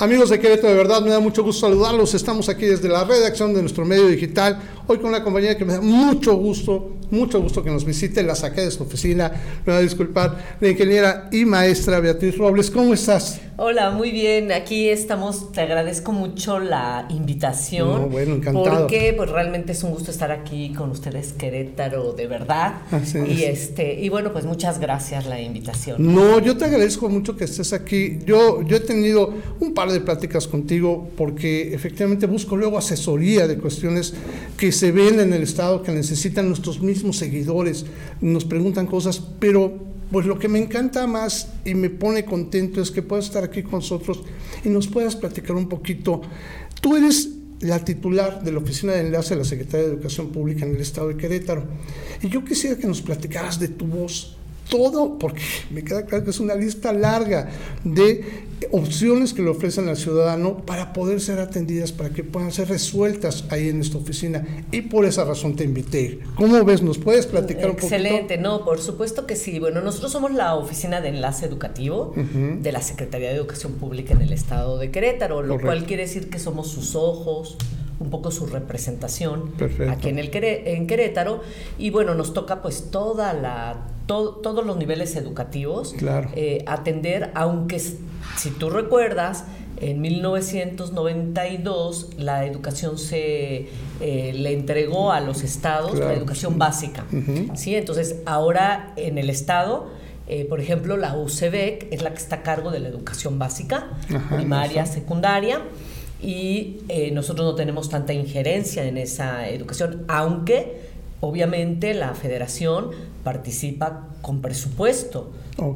Amigos de Querétaro, de verdad me da mucho gusto saludarlos. Estamos aquí desde la redacción de nuestro medio digital, hoy con una compañía que me da mucho gusto, mucho gusto que nos visite. La saqué de su oficina, me va a disculpar, la ingeniera y maestra Beatriz Robles. ¿Cómo estás? Hola, muy bien. Aquí estamos. Te agradezco mucho la invitación. No, bueno, encantado. Porque pues realmente es un gusto estar aquí con ustedes, Querétaro, de verdad. Así y es. este y bueno, pues muchas gracias la invitación. No, yo te agradezco mucho que estés aquí. Yo, yo he tenido un par de pláticas contigo porque efectivamente busco luego asesoría de cuestiones que se ven en el Estado, que necesitan nuestros mismos seguidores. Nos preguntan cosas, pero pues lo que me encanta más y me pone contento es que puedas estar aquí con nosotros y nos puedas platicar un poquito. Tú eres la titular de la Oficina de Enlace de la Secretaría de Educación Pública en el Estado de Querétaro. Y yo quisiera que nos platicaras de tu voz, todo, porque me queda claro que es una lista larga de opciones que le ofrecen al ciudadano para poder ser atendidas, para que puedan ser resueltas ahí en esta oficina. Y por esa razón te invité. ¿Cómo ves? ¿Nos puedes platicar un poquito? Excelente, no, por supuesto que sí. Bueno, nosotros somos la oficina de enlace educativo de la Secretaría de Educación Pública en el estado de Querétaro, lo Correcto. cual quiere decir que somos sus ojos, un poco su representación Perfecto. aquí en el en Querétaro y bueno, nos toca pues toda la to- todos los niveles educativos Claro. eh, atender, aunque si tú recuerdas, en 1992 la educación se eh, le entregó a los estados Claro. la educación básica. ¿sí? Entonces, ahora en el estado, eh, por ejemplo, la UCEBEC es la que está a cargo de la educación básica, Ajá, primaria, eso. secundaria, y eh, nosotros no tenemos tanta injerencia en esa educación, aunque obviamente la federación participa con presupuesto.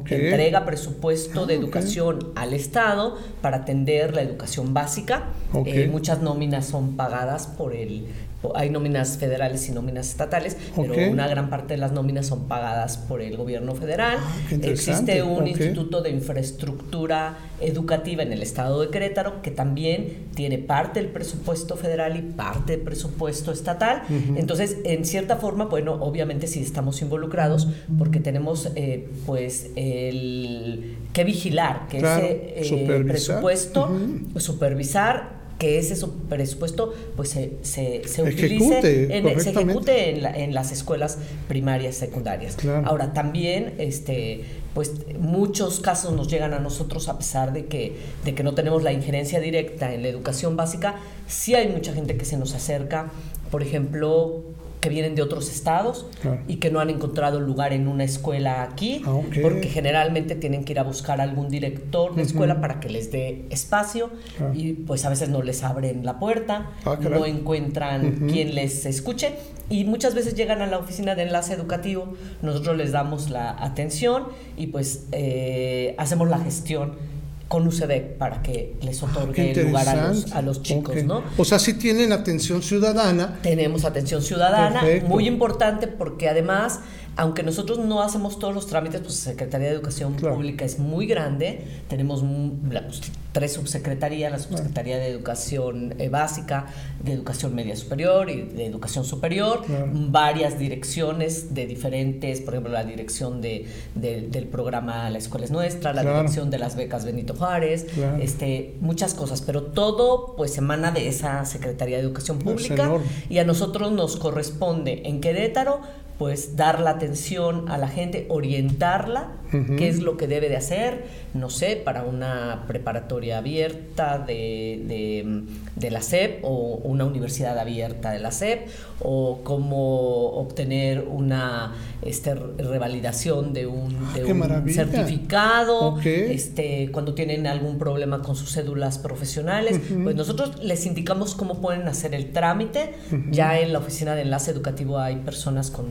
Entrega presupuesto de Ah, ok. educación al Estado para atender la educación básica. Eh, muchas nóminas son pagadas por el... Hay nóminas federales y nóminas estatales, pero una gran parte de las nóminas son pagadas por el gobierno federal. Ah. Existe un instituto de infraestructura educativa en el estado de Querétaro que también tiene parte del presupuesto federal y parte del presupuesto estatal. Entonces, en cierta forma, bueno, obviamente sí estamos involucrados porque tenemos eh, pues el que vigilar que Claro, ese eh, presupuesto, supervisar que ese su- presupuesto pues se, se, se Ejecute utilice, en, se ejecute en, la- en las escuelas primarias, secundarias. Claro. Ahora también, este, pues muchos casos nos llegan a nosotros a pesar de que, de que no tenemos la injerencia directa en la educación básica, sí hay mucha gente que se nos acerca, por ejemplo, que vienen de otros estados Claro. y que no han encontrado lugar en una escuela aquí, Ah, porque generalmente tienen que ir a buscar algún director de escuela para que les dé espacio Claro. y pues a veces no les abren la puerta, Ah, no encuentran quien les escuche y muchas veces llegan a la oficina de enlace educativo, nosotros les damos la atención y pues eh, hacemos la gestión con UCEDEC para que les Ah, otorgue el lugar a los, a los chicos. ¿no? O sea, sí tienen atención ciudadana. Tenemos atención ciudadana, Perfecto. muy importante porque además, aunque nosotros no hacemos todos los trámites, pues la Secretaría de Educación Claro. Pública es muy grande, tenemos la- tres subsecretarías, la Subsecretaría de Educación eh, Básica, de Educación Media Superior y de Educación Superior, varias direcciones de diferentes, por ejemplo, la dirección de, de- del programa La Escuela es Nuestra, la Claro. dirección de las becas Benito Juárez, Claro. este, muchas cosas, pero todo pues emana de esa Secretaría de Educación Es Pública y a nosotros nos corresponde en Querétaro pues dar la atención a la gente, orientarla, qué es lo que debe de hacer, no sé, para una preparatoria abierta de, de, de la SEP o una universidad abierta de la SEP o cómo obtener una este, revalidación de un, Ah, de un certificado, este, cuando tienen algún problema con sus cédulas profesionales, pues nosotros les indicamos cómo pueden hacer el trámite. Ya en la oficina de enlace educativo hay personas con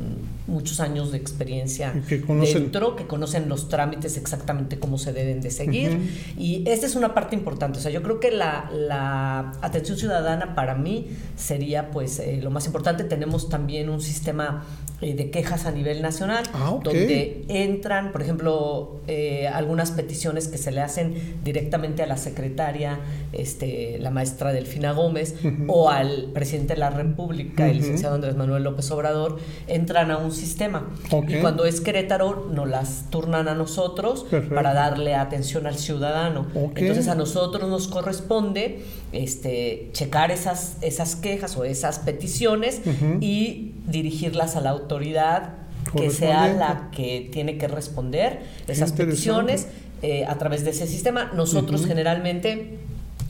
muchos años de experiencia que conocen- dentro, que conocen los trámites exactamente cómo se deben de seguir. Ujú. Y esta es una parte importante. O sea, yo creo que la, la atención ciudadana para mí sería pues eh, lo más importante. Tenemos también un sistema eh, de quejas a nivel nacional, Ah, ok. donde entran, por ejemplo, eh, algunas peticiones que se le hacen directamente a la secretaria, este, la maestra Delfina Gómez, o al presidente de la República, el Ujú. licenciado Andrés Manuel López Obrador, entran a un sistema. Y cuando es Querétaro, nos las turnan a nosotros para darle atención al ciudadano. Entonces a nosotros nos corresponde este, checar esas, esas quejas o esas peticiones y dirigirlas a la autoridad que sea la que tiene que responder esas peticiones eh, a través de ese sistema. Nosotros generalmente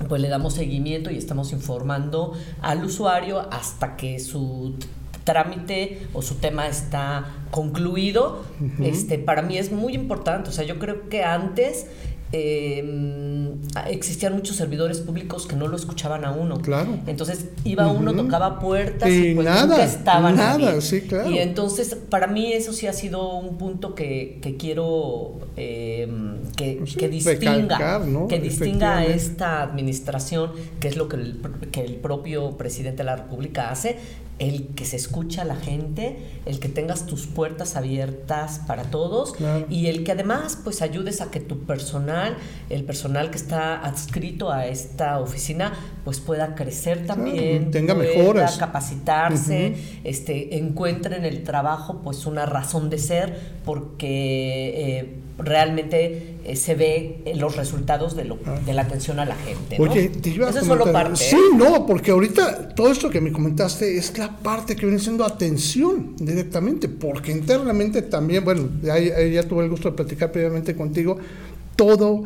pues le damos seguimiento y estamos informando al usuario hasta que su trámite o su tema está concluido. Este, para mí es muy importante. O sea, yo creo que antes eh, existían muchos servidores públicos que no lo escuchaban a uno. Claro. Entonces iba uno, tocaba puertas y, pues nada, estaban nada, sí, claro. Y entonces para mí eso sí ha sido un punto que, que quiero em, que, pues que, distinga, que distinga a esta administración, que es lo que el, que el propio presidente de la República hace, el que se escucha a la gente, el que tengas tus puertas abiertas para todos y el que además pues ayudes a que tu personal, el personal que está adscrito a esta oficina, pues pueda crecer también, tenga pueda mejoras, capacitarse, este, encuentre en el trabajo pues una razón de ser porque eh, realmente eh, se ve los resultados de, lo, ah. de la atención a la gente. Oye, te iba a Eso es solo parte. Sí, no, porque ahorita todo esto que me comentaste es la parte que viene siendo atención directamente, porque internamente también, bueno, ya, ya tuve el gusto de platicar previamente contigo, todo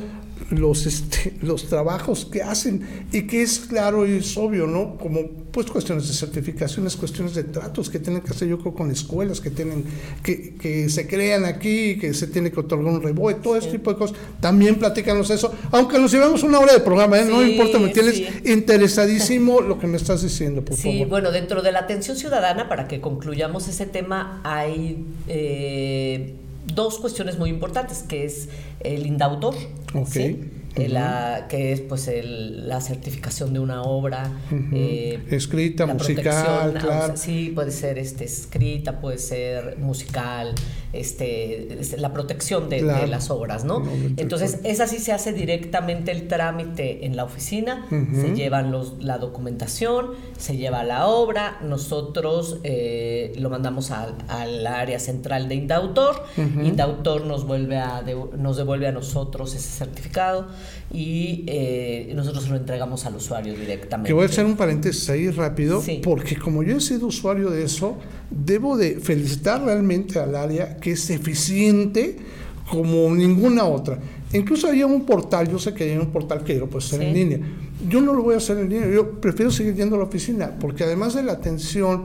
los, este, los trabajos que hacen y que es claro y es obvio, ¿no? Como pues cuestiones de certificaciones, cuestiones de tratos que tienen que hacer yo creo con escuelas que tienen, que, que se crean aquí, que se tiene que otorgar un rebote, todo este tipo de cosas. También platícanos eso, aunque nos llevamos una hora de programa, ¿eh? no importa, me tienes interesadísimo lo que me estás diciendo, por sí, bueno, dentro de la atención ciudadana, para que concluyamos ese tema, hay... Eh, dos cuestiones muy importantes, que es el indautor, la, que es pues la certificación de una obra eh, escrita, musical, claro. sí, puede ser este, escrita, puede ser musical, este, la protección de, las obras, ¿no? Entonces, esa sí se hace directamente el trámite en la oficina, se llevan los, la documentación, se lleva la obra, nosotros eh, lo mandamos al área central de Indautor, Indautor nos, vuelve a, nos devuelve a nosotros ese certificado y eh, nosotros lo entregamos al usuario directamente. Que voy a hacer un paréntesis ahí rápido, porque como yo he sido usuario de eso, debo de felicitar realmente al área que es eficiente como ninguna otra. Incluso había un portal, yo sé que hay un portal que yo puedo hacer en línea. Yo no lo voy a hacer en línea, yo prefiero seguir yendo a la oficina, porque además de la atención,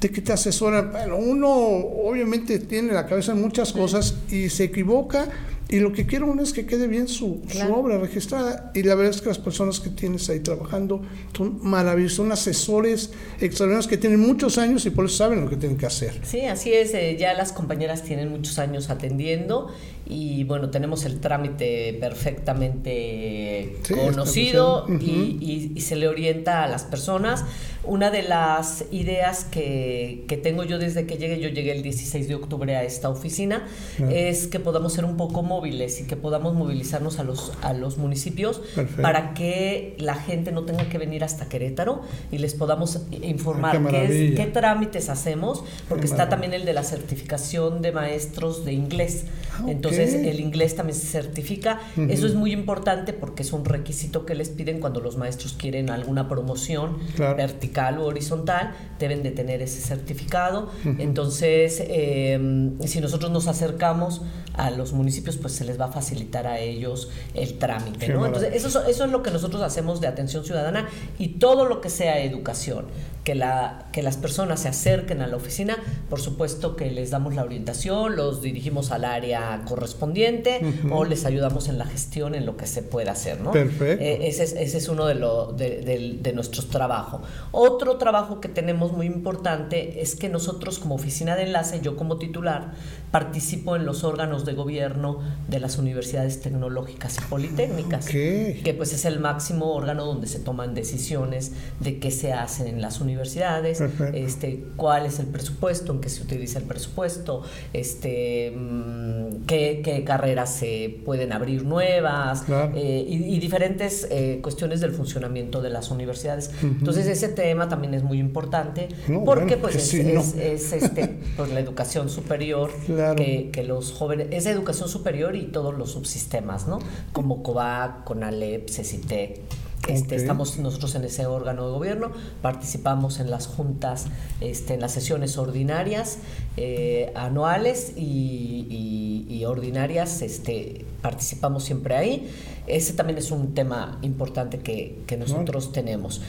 de que te asesoran, bueno, uno obviamente tiene la cabeza en muchas cosas y se equivoca y lo que quiero uno es que quede bien su, obra registrada. Y la verdad es que las personas que tienes ahí trabajando son maravillosas, son asesores extraordinarios que tienen muchos años y por eso saben lo que tienen que hacer. Sí, así es. Eh, ya las compañeras tienen muchos años atendiendo y bueno, tenemos el trámite perfectamente conocido y, se le orienta a las personas. Una de las ideas que, que, tengo yo desde que llegué, yo llegué el 16 de octubre a esta oficina, es que podamos ser un poco móviles y que podamos movilizarnos a los, a los municipios para que la gente no tenga que venir hasta Querétaro y les podamos informar qué, qué, trámites hacemos, porque está también el de la certificación de maestros de inglés. Ah, Entonces, el inglés también se certifica. Eso es muy importante porque es un requisito que les piden cuando los maestros quieren alguna promoción vertical o horizontal, deben de tener ese certificado. Entonces, em, si nosotros nos acercamos a los municipios, pues se les va a facilitar a ellos el trámite. Entonces, eso, eso es lo que nosotros hacemos de atención ciudadana y todo lo que sea educación que, la, que las personas se acerquen a la oficina, por supuesto que les damos la orientación, los dirigimos al área correspondiente o les ayudamos en la gestión, en lo que se pueda hacer, ¿no? Perfecto. Eh, ese, es, ese es uno de, lo, de, de, nuestros trabajos. Otro trabajo que tenemos muy importante es que nosotros como oficina de enlace, yo como titular, participo en los órganos de gobierno de las universidades tecnológicas y politécnicas, que pues es el máximo órgano donde se toman decisiones de qué se hacen en las universidades, este, cuál es el presupuesto, en qué se utiliza el presupuesto, este, mm, qué, carreras se pueden abrir nuevas eh, y, diferentes eh, cuestiones del funcionamiento de las universidades. Entonces ese tema también es muy importante porque pues es, este, pues, la educación superior que, que, los jóvenes, es educación superior y todos los subsistemas, ¿no? Como COVAC, CONALEP, CECITE. Este, Estamos nosotros en ese órgano de gobierno, participamos en las juntas, este, en las sesiones ordinarias eh, anuales y, ordinarias, este, participamos siempre ahí. Ese también es un tema importante que, que nosotros tenemos.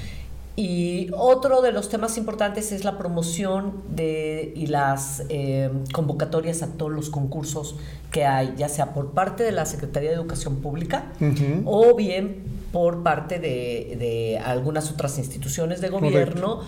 Y otro de los temas importantes es la promoción de, y las eh, convocatorias a todos los concursos que hay, ya sea por parte de la Secretaría de Educación Pública o bien por parte de, de, algunas otras instituciones de gobierno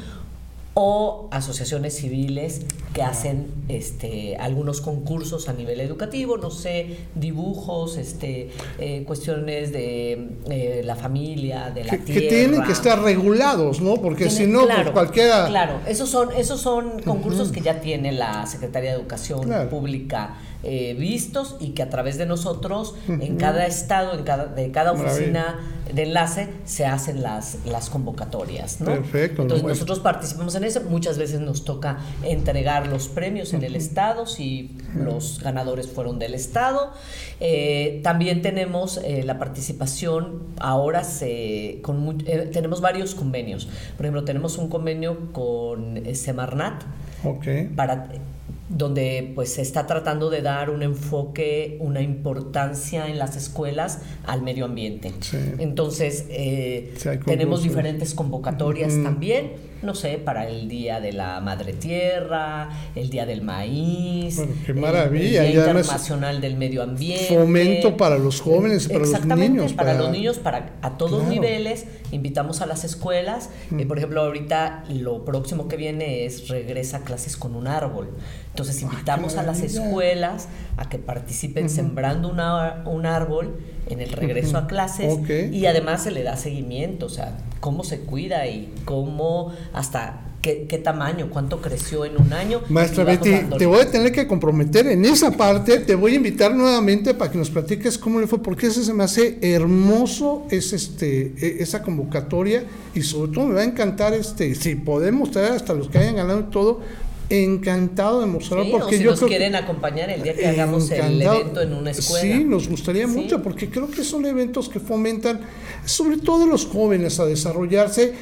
o asociaciones civiles que hacen este, algunos concursos a nivel educativo, no sé, dibujos, este, eh, cuestiones de eh, la familia, de la que, tierra. Que tienen que estar regulados, ¿no? Porque si no, pues cualquiera... Claro, esos son, esos son concursos que ya tiene la Secretaría de Educación Pública eh, vistos y que a través de nosotros, en cada estado, en cada, de cada oficina de enlace, se hacen las, las convocatorias. ¿no? Perfecto. Entonces nosotros participamos en eso, muchas veces nos toca entregar los premios en el estado, si los ganadores fueron del estado. Eh, también tenemos eh, la participación, ahora se, con, tenemos varios convenios. Por ejemplo, tenemos un convenio con Semarnat. Okay. Para donde pues se está tratando de dar un enfoque, una importancia en las escuelas al medio ambiente. Entonces, eh, tenemos diferentes convocatorias también no sé, para el Día de la Madre Tierra, el Día del Maíz, qué maravilla. el Día Internacional del Medio Ambiente. Fomento para los jóvenes, para los niños. Para, para los niños, para a todos niveles, invitamos a las escuelas. Eh, por ejemplo, ahorita lo próximo que viene es regresa a clases con un árbol. Entonces ah, invitamos a las escuelas a que participen sembrando una, un árbol en el regreso a clases y además se le da seguimiento, o sea, cómo se cuida y cómo hasta qué, tamaño, cuánto creció en un año. Maestra Betty, te voy a tener que comprometer en esa parte, te voy a invitar nuevamente para que nos platiques cómo le fue, porque ese se me hace hermoso es este, e, esa convocatoria y sobre todo me va a encantar este, si podemos traer hasta los que hayan ganado y todo, encantado de mostrarlo porque si nos quieren acompañar el día que hagamos el evento en una escuela. Sí, nos gustaría mucho porque creo que son eventos que fomentan sobre todo los jóvenes a desarrollarse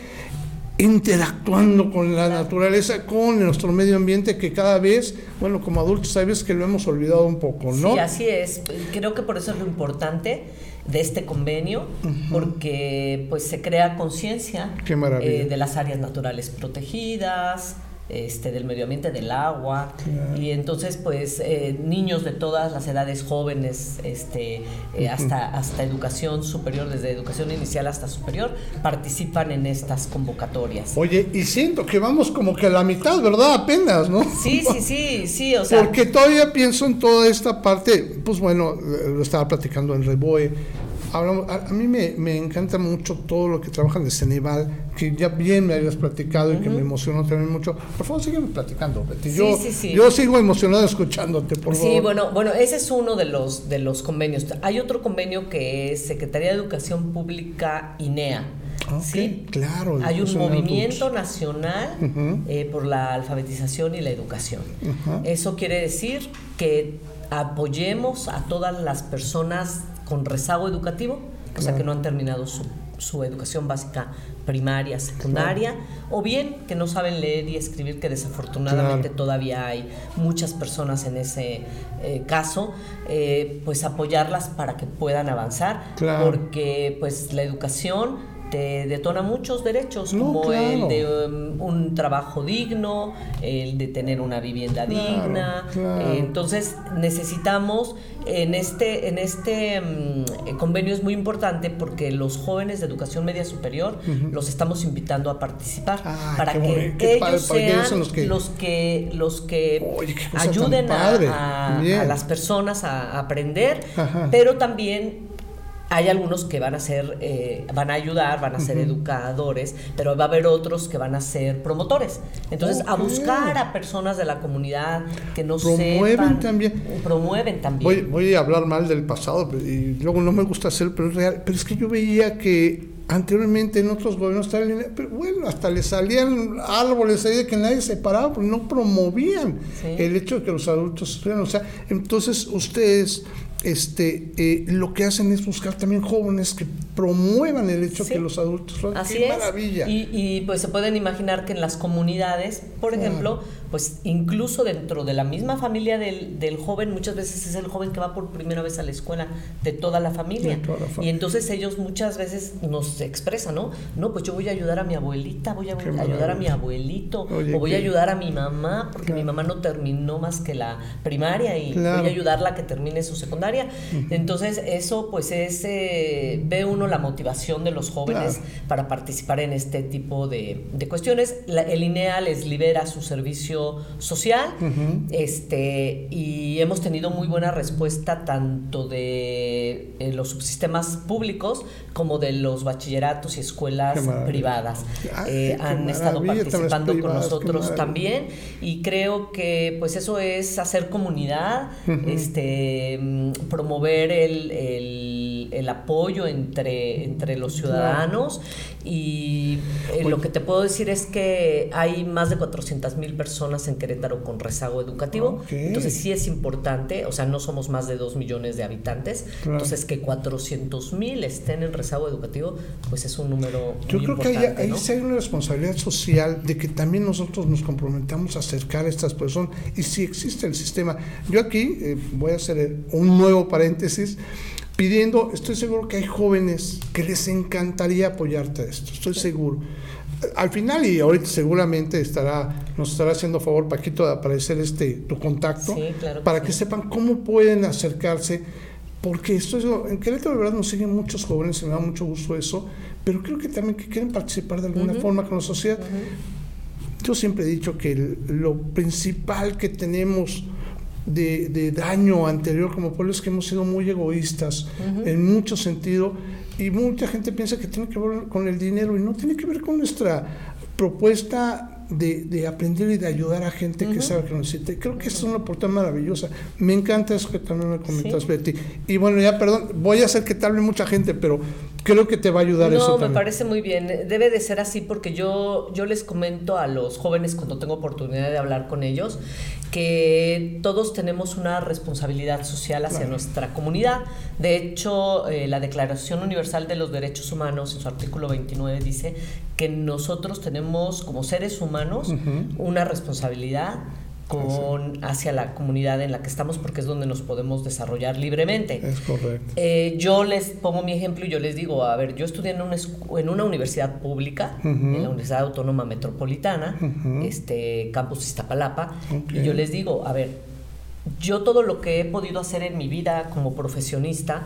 interactuando con la naturaleza, con nuestro medio ambiente que cada vez, bueno, como adultos sabes que lo hemos olvidado un poco, ¿no? Sí, así es. Creo que por eso es lo importante de este convenio, porque pues se crea conciencia eh, de las áreas naturales protegidas, este, del medio ambiente, del agua. Y entonces, pues, eh, niños de todas las edades jóvenes, este, eh, hasta, hasta educación superior, desde educación inicial hasta superior, participan en estas convocatorias. Oye, y siento que vamos como que a la mitad, ¿verdad? Apenas, ¿no? Sí, sí, sí, sí, o sea. Porque todavía pienso en toda esta parte, pues bueno, lo estaba platicando en Reboe a, mí me, encanta mucho todo lo que trabajan de Ceneval, que ya bien me habías platicado y que me emocionó también mucho. Por favor, sígueme platicando, Betty. Yo, yo sigo emocionado escuchándote, por favor. Sí, bueno, bueno, ese es uno de los, de los convenios. Hay otro convenio que es Secretaría de Educación Pública INEA. sí, claro. Hay un movimiento nacional eh, por la alfabetización y la educación. Eso quiere decir que apoyemos a todas las personas con rezago educativo, o sea, que no han terminado su, su educación básica primaria, secundaria, o bien que no saben leer y escribir, que desafortunadamente todavía hay muchas personas en ese eh, caso, eh, pues apoyarlas para que puedan avanzar, porque pues la educación te detona muchos derechos, como el de um, un trabajo digno, el de tener una vivienda digna. entonces necesitamos en este, en este mm, convenio es muy importante porque los jóvenes de educación media superior los estamos invitando a participar ah, para que ellos sean los que, los que, los que ayuden a, las personas a aprender, pero también hay algunos que van a ser, eh, van a ayudar, van a ser educadores, pero va a haber otros que van a ser promotores. Entonces, a buscar a personas de la comunidad que nos promueven también. Promueven también. Voy, a hablar mal del pasado y luego no me gusta hacer, pero es real. Pero es que yo veía que anteriormente en otros gobiernos pero bueno, hasta le salían árboles ahí de que nadie se paraba, porque no promovían el hecho de que los adultos estuvieran. O sea, entonces ustedes este, eh, lo que hacen es buscar también jóvenes que promuevan el hecho que los adultos Así ¡Qué maravilla! Y, pues se pueden imaginar que en las comunidades, por ejemplo, pues incluso dentro de la misma familia del, del, joven, muchas veces es el joven que va por primera vez a la escuela de toda la familia. Y entonces ellos muchas veces nos expresan, ¿no? No, pues yo voy a ayudar a mi abuelita, voy a ayudar a mi abuelito, o voy a ayudar a mi mamá, porque mi mamá no terminó más que la primaria y voy a ayudarla a que termine su secundaria. Entonces eso pues es, eh, ve uno la motivación de los jóvenes para participar en este tipo de, de cuestiones. el INEA les libera su servicio social este, y hemos tenido muy buena respuesta tanto de eh, los subsistemas públicos como de los bachilleratos y escuelas privadas. Eh, han estado participando con nosotros también. Y creo que pues eso es hacer comunidad, este, mm, promover el, el, apoyo entre, entre los ciudadanos. Y eh, lo que te puedo decir es que hay más de 400 mil personas en Querétaro con rezago educativo. Entonces sí es importante, o sea, no somos más de 2 millones de habitantes. Entonces que 400 mil estén en rezago educativo, pues es un número... Yo creo que hay, ahí sí hay una responsabilidad social de que también nosotros nos comprometamos a acercar a estas personas. Y si existe el sistema. Yo aquí eh, voy a hacer un nuevo paréntesis pidiendo, estoy seguro que hay jóvenes que les encantaría apoyarte a esto, estoy seguro. Al final, y ahorita seguramente estará, nos estará haciendo favor, Paquito, de aparecer este, tu contacto, para que sepan cómo pueden acercarse, porque esto es, en Querétaro de verdad nos siguen muchos jóvenes, y me da mucho gusto eso, pero creo que también que quieren participar de alguna forma con la sociedad. Yo siempre he dicho que lo principal que tenemos de, daño anterior como pueblo es que hemos sido muy egoístas en mucho sentido y mucha gente piensa que tiene que ver con el dinero y no tiene que ver con nuestra propuesta de, aprender y de ayudar a gente que sabe que lo necesita. Creo que es una oportunidad maravillosa. Me encanta eso que también me comentas, Betty. Y bueno, ya perdón, voy a hacer que te hable mucha gente, pero creo que te va a ayudar eso No, me parece muy bien. Debe de ser así porque yo, yo les comento a los jóvenes cuando tengo oportunidad de hablar con ellos que todos tenemos una responsabilidad social hacia nuestra comunidad. De hecho, eh, la Declaración Universal de los Derechos Humanos, en su artículo 29, dice que nosotros tenemos como seres humanos una responsabilidad con, hacia la comunidad en la que estamos porque es donde nos podemos desarrollar libremente. Es correcto. Eh, yo les pongo mi ejemplo y yo les digo, a ver, yo estudié en una, en una universidad pública, en la Universidad Autónoma Metropolitana, este campus Iztapalapa, y yo les digo, a ver, yo todo lo que he podido hacer en mi vida como profesionista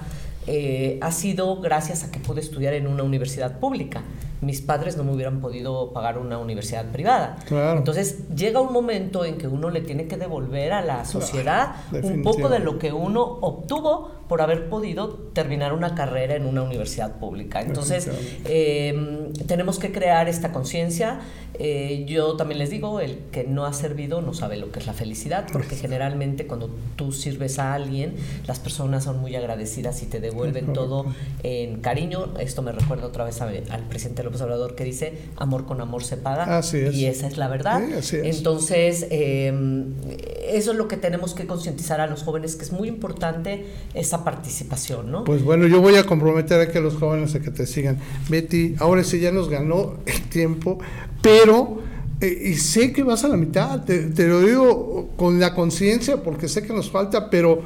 eh, ha sido gracias a que pude estudiar en una universidad pública mis padres no me hubieran podido pagar una universidad privada. Entonces llega un momento en que uno le tiene que devolver a la sociedad un poco de lo que uno obtuvo por haber podido terminar una carrera en una universidad pública. Entonces em, tenemos que crear esta conciencia. Eh, yo también les digo, el que no ha servido no sabe lo que es la felicidad, porque generalmente cuando tú sirves a alguien, las personas son muy agradecidas y te devuelven todo en cariño. Esto me recuerda otra vez al presidente López Obrador que dice, amor con amor se paga. Y esa es la verdad. Entonces, em, eso es lo que tenemos que concientizar a los jóvenes, que es muy importante esa participación, ¿no? Pues bueno, yo voy a comprometer a que los jóvenes a que te sigan. Betty, ahora sí ya nos ganó el tiempo, pero... Eh, y sé que vas a la mitad, te, te lo digo con la conciencia porque sé que nos falta, pero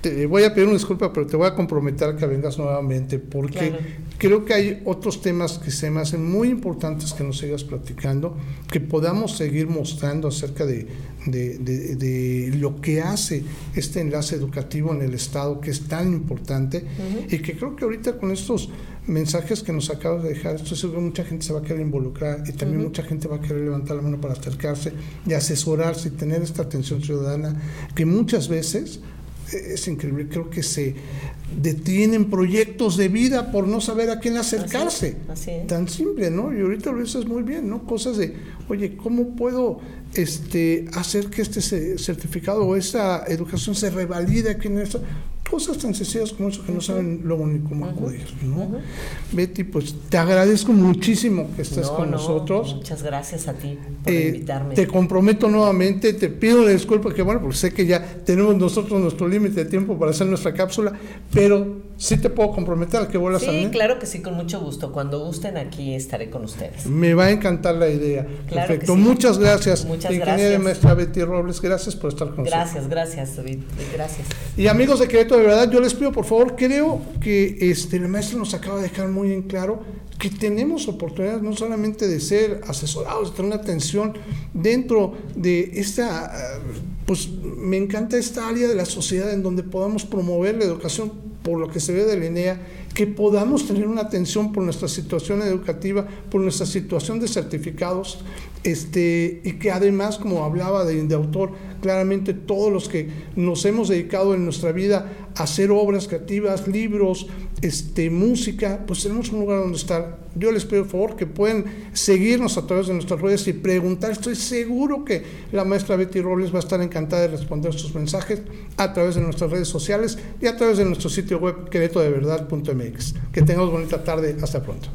te voy a pedir una disculpa, pero te voy a comprometer a que vengas nuevamente, porque creo que hay otros temas que se me hacen muy importantes que nos sigas platicando, que podamos seguir mostrando acerca de, de, lo que hace este enlace educativo en el Estado, que es tan importante, y que creo que ahorita con estos mensajes que nos acabas de dejar, estoy seguro que mucha gente se va a querer involucrar y también mucha gente va a querer levantar la mano para acercarse y asesorarse y tener esta atención ciudadana que muchas veces es increíble, creo que se detienen proyectos de vida por no saber a quién acercarse. Tan simple, ¿no? Y ahorita lo dices muy bien, ¿no? Cosas de, oye, ¿cómo puedo este, hacer que este certificado o esta educación se revalide aquí en esto? Cosas tan sencillas como eso que no saben luego ni cómo acudir, ¿no? Betty, pues te agradezco muchísimo que estés con nosotros. Muchas gracias a ti por eh, invitarme. Te comprometo nuevamente, te pido una disculpa que bueno, porque sé que ya tenemos nosotros nuestro límite de tiempo para hacer nuestra cápsula, pero sí te puedo comprometer a que vuelvas sí, a Sí, claro que sí, con mucho gusto. Cuando gusten aquí estaré con ustedes. Me va a encantar la idea. Perfecto. Muchas gracias. Muchas Ingeniera maestra Betty Robles, gracias por estar con nosotros. Gracias, gracias, David. Gracias. Y amigos de Querétaro, de verdad, yo les pido por favor, creo que este, el maestro nos acaba de dejar muy en claro que tenemos oportunidades no solamente de ser asesorados, de tener una atención dentro de esta, pues me encanta esta área de la sociedad en donde podamos promover la educación por lo que se ve de la INEA, que podamos tener una atención por nuestra situación educativa, por nuestra situación de certificados, este, y que además, como hablaba de autor, claramente todos los que nos hemos dedicado en nuestra vida a hacer obras creativas, libros, este, música, pues tenemos un lugar donde estar. Yo les pido por favor que pueden seguirnos a través de nuestras redes y preguntar. Estoy seguro que la maestra Betty Robles va a estar encantada de responder sus mensajes a través de nuestras redes sociales y a través de nuestro sitio web queretodeverdad.mx. Que tengamos bonita tarde. Hasta pronto.